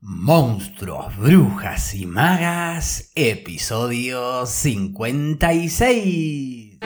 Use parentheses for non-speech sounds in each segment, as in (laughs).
Monstruos, Brujas y Magas, episodio 56.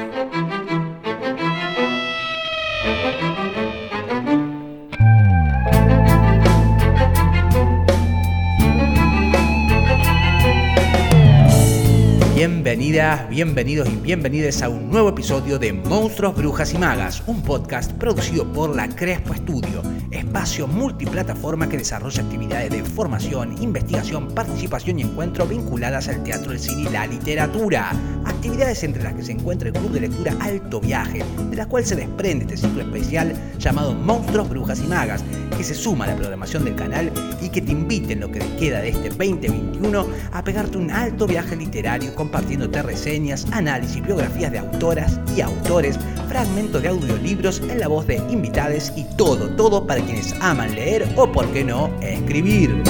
Bienvenidas, bienvenidos y bienvenidas a un nuevo episodio de Monstruos, Brujas y Magas, un podcast producido por la Crespo Studio, espacio multiplataforma que desarrolla actividades de formación, investigación, participación y encuentro vinculadas al teatro, el cine y la literatura. Actividades entre las que se encuentra el Club de Lectura Alto Viaje, de la cual se desprende este ciclo especial llamado Monstruos, Brujas y Magas, que se suma a la programación del canal y que te invite en lo que queda de este 2021 a pegarte un alto viaje literario compartiéndote reseñas, análisis, biografías de autoras y autores, fragmentos de audiolibros en la voz de invitades y todo, todo para aman leer o, por qué no, escribir.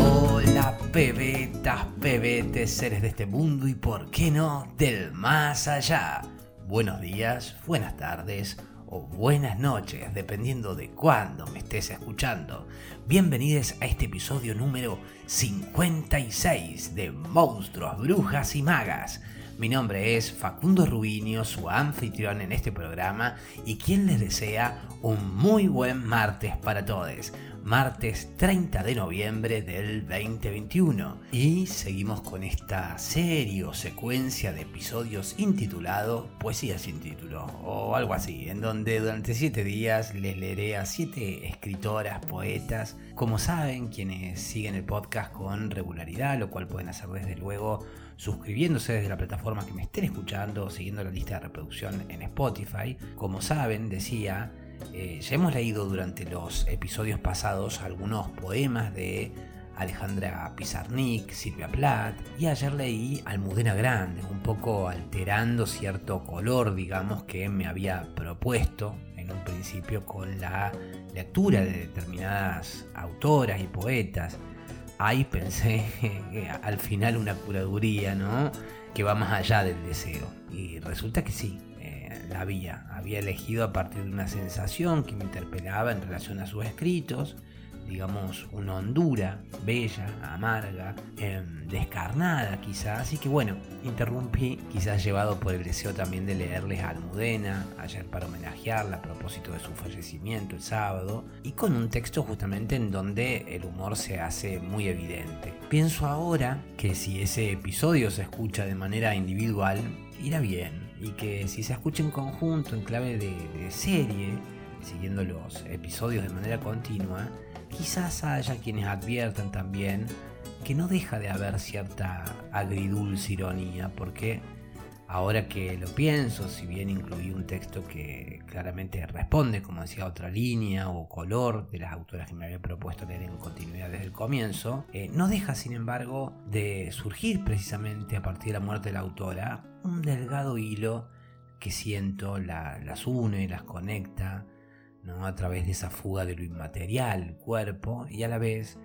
Hola, pebetas, pebetes, seres de este mundo y, por qué no, del más allá. Buenos días, buenas tardes o buenas noches, dependiendo de cuándo me estés escuchando. Bienvenidos a este episodio número 56 de Monstruos, Brujas y Magas. Mi nombre es Facundo Rubinio, su anfitrión en este programa y quien les desea un muy buen martes para todos martes 30 de noviembre del 2021. Y seguimos con esta serie o secuencia de episodios intitulado Poesía sin título o algo así, en donde durante 7 días les leeré a 7 escritoras, poetas. Como saben, quienes siguen el podcast con regularidad, lo cual pueden hacer desde luego suscribiéndose desde la plataforma que me estén escuchando o siguiendo la lista de reproducción en Spotify. Como saben, decía, eh, ya hemos leído durante los episodios pasados algunos poemas de Alejandra Pizarnik, Silvia Plath, y ayer leí Almudena Grande, un poco alterando cierto color, digamos, que me había propuesto en un principio con la lectura de determinadas autoras y poetas. Ahí pensé que al final una curaduría, ¿no? Que va más allá del deseo. Y resulta que sí, la había. Había elegido a partir de una sensación que me interpelaba en relación a sus escritos, digamos, una hondura bella, amarga, em, descarnada quizás. Así que bueno, interrumpí, quizás llevado por el deseo también de leerles a Almudena, ayer para homenajearla a propósito de su fallecimiento el sábado, y con un texto justamente en donde el humor se hace muy evidente. Pienso ahora que si ese episodio se escucha de manera individual, irá bien y que si se escucha en conjunto, en clave de, serie, siguiendo los episodios de manera continua, quizás haya quienes adviertan también que no deja de haber cierta agridulce ironía, porque Ahora que lo pienso, si bien incluí un texto que claramente responde, como decía, a otra línea o color de las autoras que me había propuesto leer en continuidad desde el comienzo, eh, no deja, sin embargo, de surgir precisamente a partir de la muerte de la autora un delgado hilo que siento las une, las conecta, ¿no? a través de esa fuga de lo inmaterial, cuerpo, y a la vez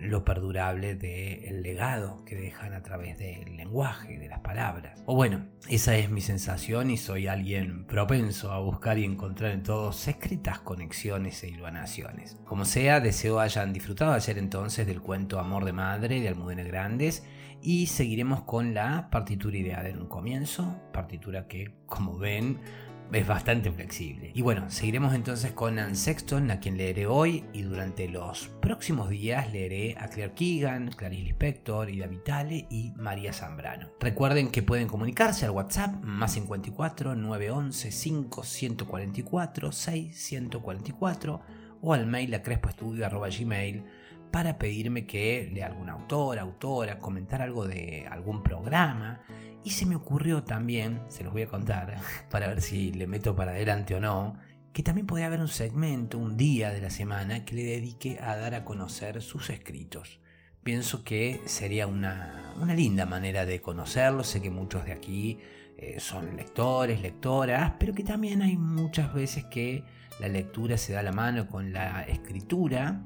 lo perdurable del legado que dejan a través del lenguaje, de las palabras. O bueno, esa es mi sensación y soy alguien propenso a buscar y encontrar en todos secretas conexiones e iluminaciones. Como sea, deseo hayan disfrutado ayer entonces del cuento Amor de Madre de Almudena Grandes y seguiremos con la partitura ideal en un comienzo, partitura que, como ven, es bastante flexible. Y bueno, seguiremos entonces con Anne Sexton, a quien leeré hoy, y durante los próximos días leeré a Claire Keegan, Clarice Lispector, Ida Vitale y María Zambrano. Recuerden que pueden comunicarse al WhatsApp más 54 911 5 144 6 144 o al mail a crespoestudio.gmail para pedirme que lea algún autor, autora, comentar algo de algún programa y se me ocurrió también, se los voy a contar, (laughs) para ver si le meto para adelante o no, que también podría haber un segmento, un día de la semana que le dedique a dar a conocer sus escritos. Pienso que sería una, linda manera de conocerlos. Sé que muchos de aquí eh, son lectores, lectoras, pero que también hay muchas veces que la lectura se da la mano con la escritura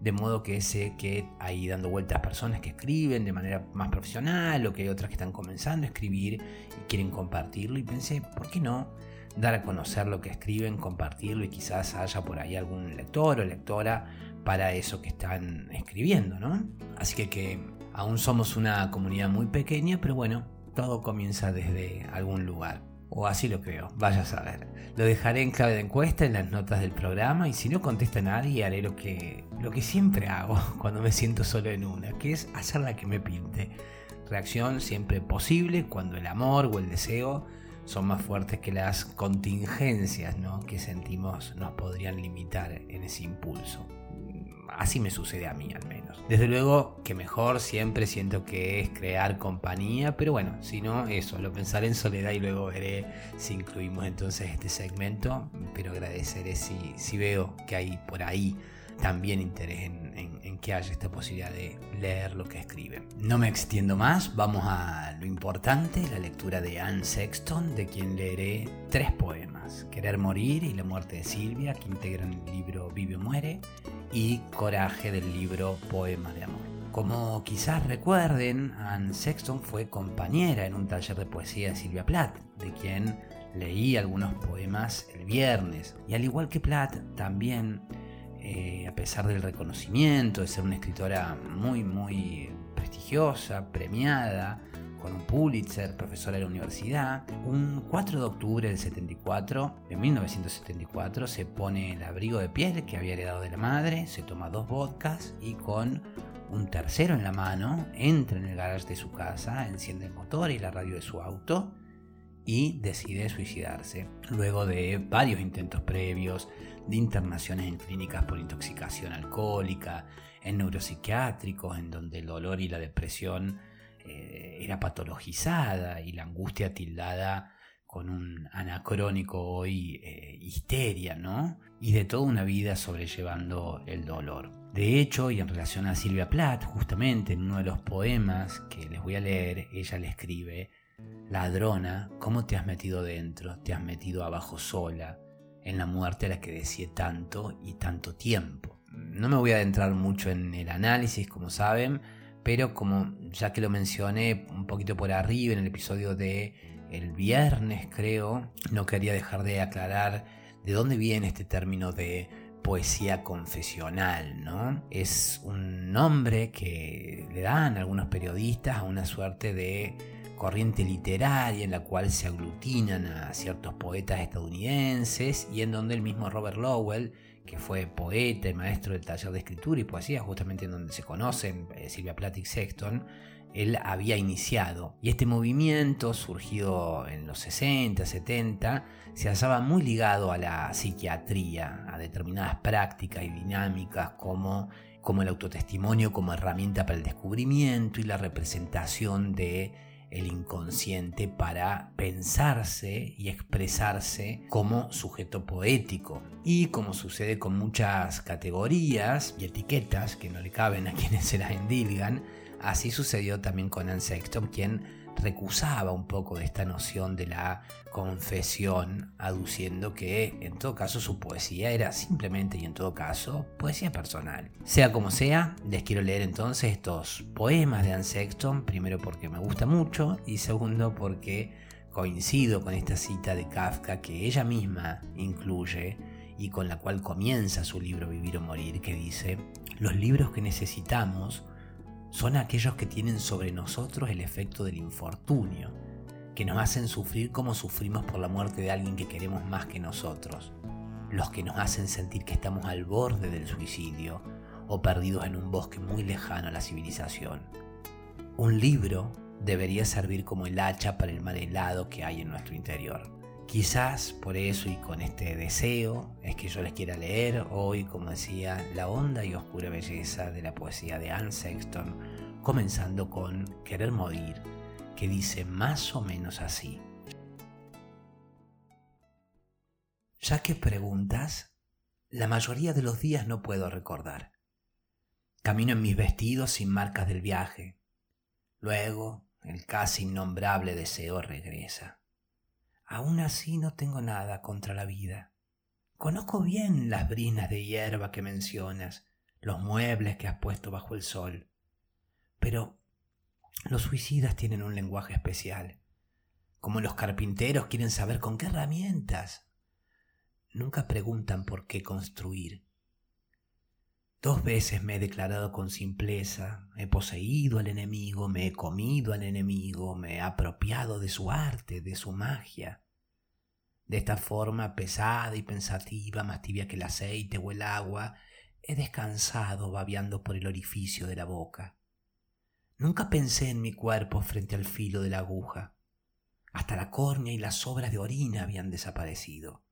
de modo que sé que hay dando vueltas personas que escriben de manera más profesional o que hay otras que están comenzando a escribir y quieren compartirlo y pensé, ¿por qué no? dar a conocer lo que escriben, compartirlo y quizás haya por ahí algún lector o lectora para eso que están escribiendo, ¿no? Así que, que aún somos una comunidad muy pequeña, pero bueno, todo comienza desde algún lugar. O así lo creo, vaya a saber. Lo dejaré en clave de encuesta en las notas del programa y si no contesta nadie haré lo que, lo que siempre hago (laughs) cuando me siento solo en una, que es hacer la que me pinte. Reacción siempre posible cuando el amor o el deseo son más fuertes que las contingencias ¿no? que sentimos nos podrían limitar en ese impulso. Así me sucede a mí al menos. Desde luego que mejor siempre siento que es crear compañía, pero bueno, si no, eso, lo pensaré en soledad y luego veré si incluimos entonces este segmento, pero agradeceré si, veo que hay por ahí también interés en, que haya esta posibilidad de leer lo que escriben. No me extiendo más, vamos a lo importante, la lectura de Anne Sexton, de quien leeré tres poemas, Querer morir y La muerte de Silvia, que integran el libro Vive o muere, y Coraje del libro Poema de amor. Como quizás recuerden, Anne Sexton fue compañera en un taller de poesía de Silvia Plath, de quien leí algunos poemas el viernes. Y al igual que Plath, también eh, a pesar del reconocimiento, de ser una escritora muy, muy prestigiosa, premiada, con un Pulitzer, profesora de la universidad, un 4 de octubre del 74, de 1974, se pone el abrigo de piel que había heredado de la madre, se toma dos vodkas y con un tercero en la mano entra en el garage de su casa, enciende el motor y la radio de su auto y decide suicidarse. Luego de varios intentos previos, de internaciones en clínicas por intoxicación alcohólica, en neuropsiquiátricos, en donde el dolor y la depresión eh, era patologizada y la angustia tildada con un anacrónico hoy eh, histeria, ¿no? Y de toda una vida sobrellevando el dolor. De hecho, y en relación a Silvia Plath, justamente en uno de los poemas que les voy a leer, ella le escribe, Ladrona, ¿cómo te has metido dentro? Te has metido abajo sola, en la muerte a la que decía tanto y tanto tiempo. No me voy a adentrar mucho en el análisis, como saben, pero como ya que lo mencioné un poquito por arriba en el episodio de el viernes, creo, no quería dejar de aclarar de dónde viene este término de poesía confesional, ¿no? Es un nombre que le dan algunos periodistas a una suerte de corriente literaria en la cual se aglutinan a ciertos poetas estadounidenses y en donde el mismo Robert Lowell, que fue poeta y maestro del taller de escritura y poesía, justamente en donde se conocen eh, Silvia Plath y Sexton, él había iniciado. Y este movimiento, surgido en los 60, 70, se hallaba muy ligado a la psiquiatría, a determinadas prácticas y dinámicas como, como el autotestimonio como herramienta para el descubrimiento y la representación de el inconsciente para pensarse y expresarse como sujeto poético. Y como sucede con muchas categorías y etiquetas que no le caben a (laughs) quienes se las endilgan, así sucedió también con Anne Sexton, quien recusaba un poco de esta noción de la confesión, aduciendo que en todo caso su poesía era simplemente y en todo caso poesía personal. Sea como sea, les quiero leer entonces estos poemas de Anne Sexton, primero porque me gusta mucho y segundo porque coincido con esta cita de Kafka que ella misma incluye y con la cual comienza su libro Vivir o Morir, que dice, los libros que necesitamos son aquellos que tienen sobre nosotros el efecto del infortunio, que nos hacen sufrir como sufrimos por la muerte de alguien que queremos más que nosotros, los que nos hacen sentir que estamos al borde del suicidio o perdidos en un bosque muy lejano a la civilización. Un libro debería servir como el hacha para el mar helado que hay en nuestro interior. Quizás por eso y con este deseo es que yo les quiera leer hoy, como decía, la honda y oscura belleza de la poesía de Anne Sexton, comenzando con Querer morir, que dice más o menos así. Ya que preguntas, la mayoría de los días no puedo recordar. Camino en mis vestidos sin marcas del viaje. Luego, el casi innombrable deseo regresa. Aún así no tengo nada contra la vida. Conozco bien las brinas de hierba que mencionas, los muebles que has puesto bajo el sol. Pero los suicidas tienen un lenguaje especial. como los carpinteros quieren saber con qué herramientas. Nunca preguntan por qué construir. Dos veces me he declarado con simpleza, he poseído al enemigo, me he comido al enemigo, me he apropiado de su arte, de su magia. De esta forma pesada y pensativa, más tibia que el aceite o el agua, he descansado babeando por el orificio de la boca. Nunca pensé en mi cuerpo frente al filo de la aguja. Hasta la córnea y las sobras de orina habían desaparecido.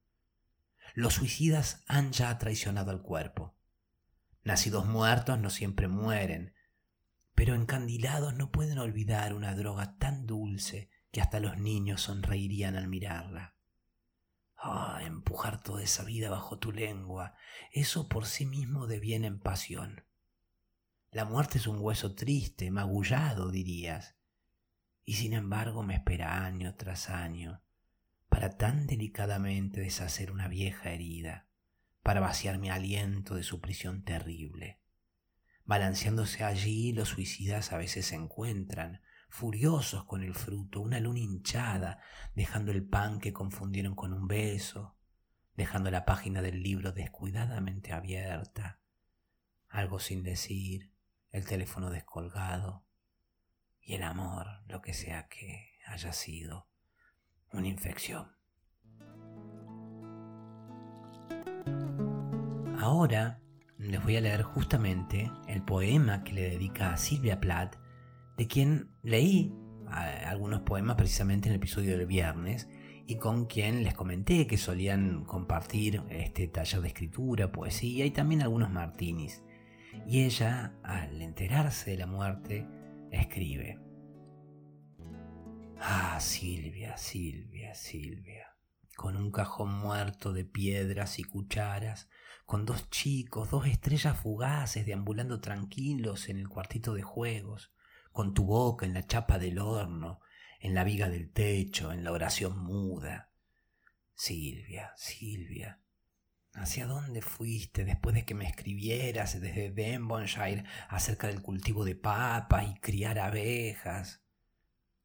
Los suicidas han ya traicionado al cuerpo. Nacidos muertos no siempre mueren, pero encandilados no pueden olvidar una droga tan dulce que hasta los niños sonreirían al mirarla. Ah, empujar toda esa vida bajo tu lengua, eso por sí mismo deviene en pasión. La muerte es un hueso triste, magullado, dirías, y sin embargo me espera año tras año para tan delicadamente deshacer una vieja herida, para vaciar mi aliento de su prisión terrible. Balanceándose allí, los suicidas a veces se encuentran, furiosos con el fruto, una luna hinchada, dejando el pan que confundieron con un beso, dejando la página del libro descuidadamente abierta, algo sin decir, el teléfono descolgado, y el amor, lo que sea que haya sido, una infección. Ahora les voy a leer justamente el poema que le dedica a Silvia Plath de quien leí algunos poemas precisamente en el episodio del viernes y con quien les comenté que solían compartir este taller de escritura, poesía y también algunos martinis. Y ella, al enterarse de la muerte, escribe. Ah, Silvia, Silvia, Silvia, con un cajón muerto de piedras y cucharas, con dos chicos, dos estrellas fugaces deambulando tranquilos en el cuartito de juegos, con tu boca en la chapa del horno, en la viga del techo, en la oración muda. Silvia, Silvia, ¿hacia dónde fuiste después de que me escribieras desde Denbonshire acerca del cultivo de papas y criar abejas?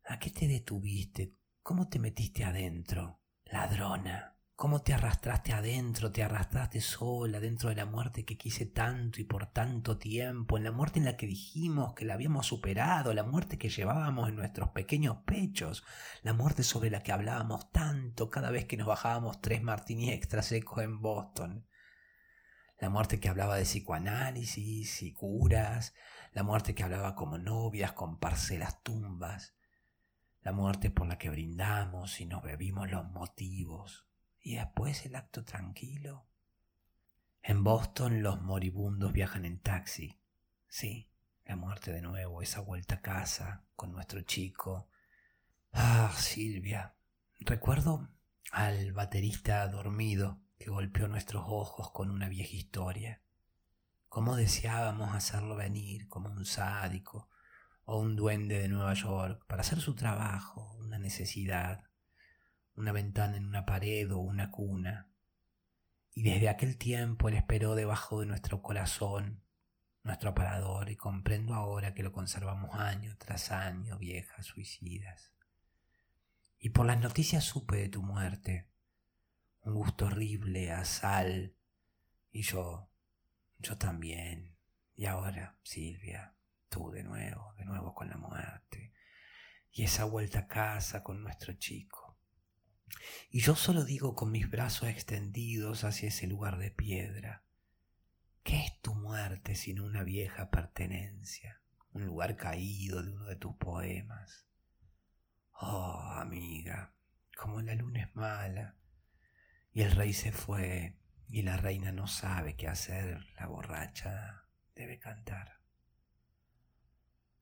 ¿A qué te detuviste? ¿Cómo te metiste adentro? Ladrona. ¿Cómo te arrastraste adentro? Te arrastraste sola dentro de la muerte que quise tanto y por tanto tiempo, en la muerte en la que dijimos que la habíamos superado, la muerte que llevábamos en nuestros pequeños pechos, la muerte sobre la que hablábamos tanto cada vez que nos bajábamos tres martini extra secos en Boston. La muerte que hablaba de psicoanálisis y curas, la muerte que hablaba como novias con parcelas tumbas, la muerte por la que brindamos y nos bebimos los motivos y después el acto tranquilo. En Boston los moribundos viajan en taxi. Sí, la muerte de nuevo, esa vuelta a casa con nuestro chico. Ah, Silvia. Recuerdo al baterista dormido que golpeó nuestros ojos con una vieja historia. Cómo deseábamos hacerlo venir como un sádico o un duende de Nueva York para hacer su trabajo, una necesidad una ventana en una pared o una cuna. Y desde aquel tiempo él esperó debajo de nuestro corazón, nuestro aparador, y comprendo ahora que lo conservamos año tras año, viejas suicidas. Y por las noticias supe de tu muerte, un gusto horrible a sal, y yo, yo también. Y ahora, Silvia, tú de nuevo, de nuevo con la muerte, y esa vuelta a casa con nuestro chico. Y yo solo digo con mis brazos extendidos hacia ese lugar de piedra, ¿qué es tu muerte sino una vieja pertenencia, un lugar caído de uno de tus poemas? Oh, amiga, como la luna es mala, y el rey se fue, y la reina no sabe qué hacer, la borracha debe cantar.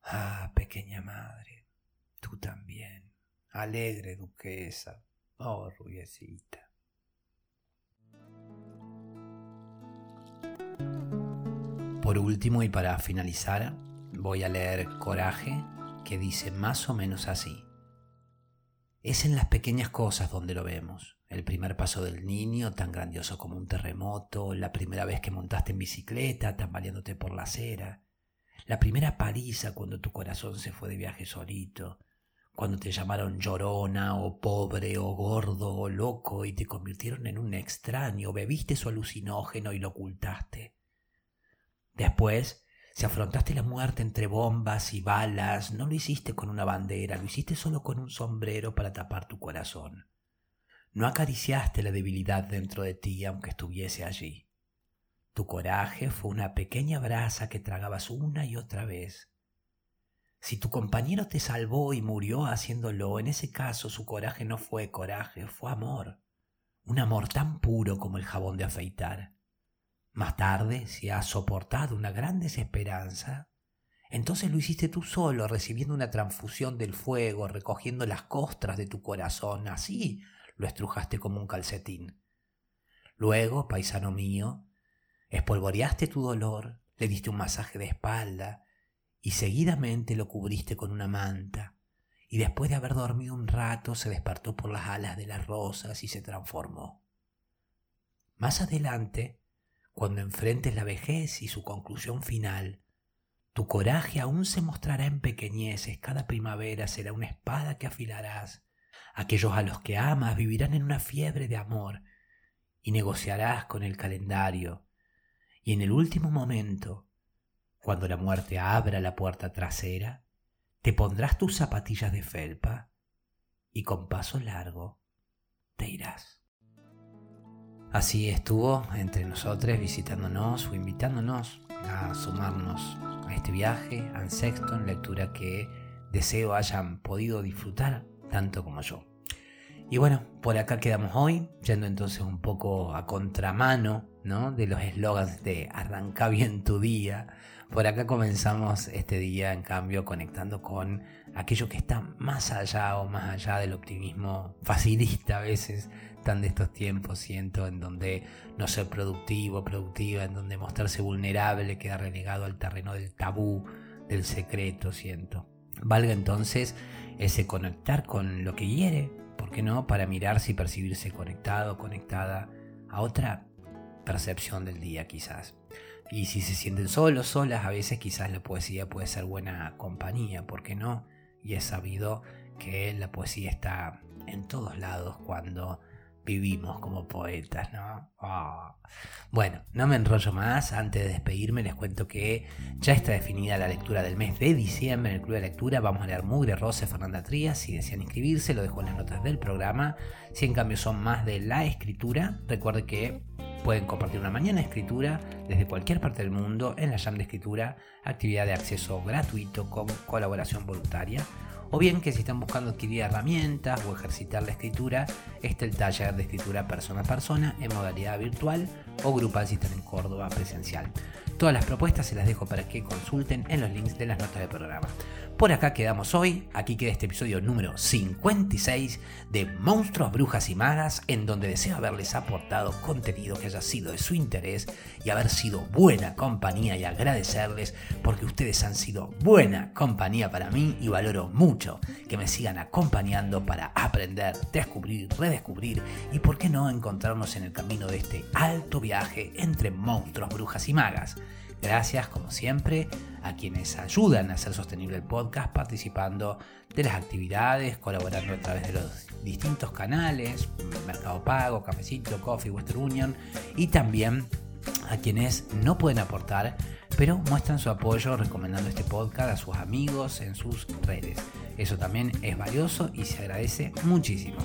Ah, pequeña madre, tú también, alegre duquesa, Oh, rubiecita. Por último y para finalizar, voy a leer Coraje, que dice más o menos así. Es en las pequeñas cosas donde lo vemos. El primer paso del niño, tan grandioso como un terremoto, la primera vez que montaste en bicicleta, tambaleándote por la acera, la primera paliza cuando tu corazón se fue de viaje solito, cuando te llamaron llorona o pobre o gordo o loco y te convirtieron en un extraño, bebiste su alucinógeno y lo ocultaste. Después, si afrontaste la muerte entre bombas y balas, no lo hiciste con una bandera, lo hiciste solo con un sombrero para tapar tu corazón. No acariciaste la debilidad dentro de ti aunque estuviese allí. Tu coraje fue una pequeña brasa que tragabas una y otra vez si tu compañero te salvó y murió haciéndolo, en ese caso su coraje no fue coraje, fue amor. Un amor tan puro como el jabón de afeitar. Más tarde, si has soportado una gran desesperanza, entonces lo hiciste tú solo, recibiendo una transfusión del fuego, recogiendo las costras de tu corazón, así lo estrujaste como un calcetín. Luego, paisano mío, espolvoreaste tu dolor, le diste un masaje de espalda, y seguidamente lo cubriste con una manta, y después de haber dormido un rato se despertó por las alas de las rosas y se transformó. Más adelante, cuando enfrentes la vejez y su conclusión final, tu coraje aún se mostrará en pequeñeces, cada primavera será una espada que afilarás. Aquellos a los que amas vivirán en una fiebre de amor, y negociarás con el calendario, y en el último momento cuando la muerte abra la puerta trasera, te pondrás tus zapatillas de felpa y con paso largo te irás. Así estuvo entre nosotros visitándonos o invitándonos a sumarnos a este viaje, a Sexton, lectura que deseo hayan podido disfrutar tanto como yo. Y bueno, por acá quedamos hoy, yendo entonces un poco a contramano ¿no? de los eslogans de arranca bien tu día, por acá comenzamos este día, en cambio, conectando con aquello que está más allá o más allá del optimismo facilista a veces, tan de estos tiempos, siento, en donde no ser productivo, productiva, en donde mostrarse vulnerable queda relegado al terreno del tabú, del secreto, siento. Valga entonces ese conectar con lo que quiere, ¿por qué no? Para mirarse y percibirse conectado, conectada a otra percepción del día quizás. Y si se sienten solos, solas, a veces quizás la poesía puede ser buena compañía, ¿por qué no? Y es sabido que la poesía está en todos lados cuando vivimos como poetas, ¿no? Ah. Bueno, no me enrollo más. Antes de despedirme, les cuento que ya está definida la lectura del mes de diciembre en el Club de Lectura. Vamos a leer Mugre, Rose, Fernanda Trías. Si desean inscribirse, lo dejo en las notas del programa. Si en cambio son más de la escritura, recuerde que Pueden compartir una mañana de escritura desde cualquier parte del mundo en la Jam de Escritura, actividad de acceso gratuito con colaboración voluntaria. O bien que si están buscando adquirir herramientas o ejercitar la escritura, está el taller de escritura persona a persona en modalidad virtual o grupal si están en Córdoba presencial. Todas las propuestas se las dejo para que consulten en los links de las notas del programa. Por acá quedamos hoy, aquí queda este episodio número 56 de Monstruos, Brujas y Magas, en donde deseo haberles aportado contenido que haya sido de su interés y haber sido buena compañía y agradecerles porque ustedes han sido buena compañía para mí y valoro mucho que me sigan acompañando para aprender, descubrir, redescubrir y por qué no encontrarnos en el camino de este alto viaje entre monstruos, brujas y magas. Gracias, como siempre, a quienes ayudan a hacer sostenible el podcast participando de las actividades, colaborando a través de los distintos canales, Mercado Pago, Cafecito, Coffee, Western Union, y también a quienes no pueden aportar, pero muestran su apoyo recomendando este podcast a sus amigos en sus redes. Eso también es valioso y se agradece muchísimo.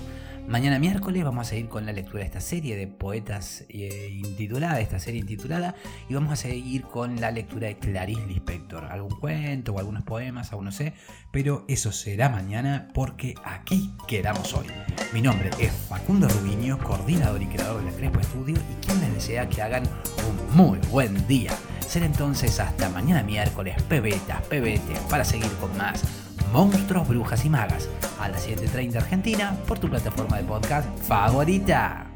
Mañana miércoles vamos a seguir con la lectura de esta serie de poetas eh, intitulada, esta serie intitulada, y vamos a seguir con la lectura de Clarice Lispector. Algún cuento o algunos poemas, aún no sé, pero eso será mañana porque aquí quedamos hoy. Mi nombre es Facundo Rubinio, coordinador y creador de la Crespo Estudio, y quien les desea que hagan un muy buen día. Será entonces hasta mañana miércoles, pebetas, pebetes, para seguir con más Monstruos, Brujas y Magas a las 7.30 Argentina por tu plataforma de podcast favorita.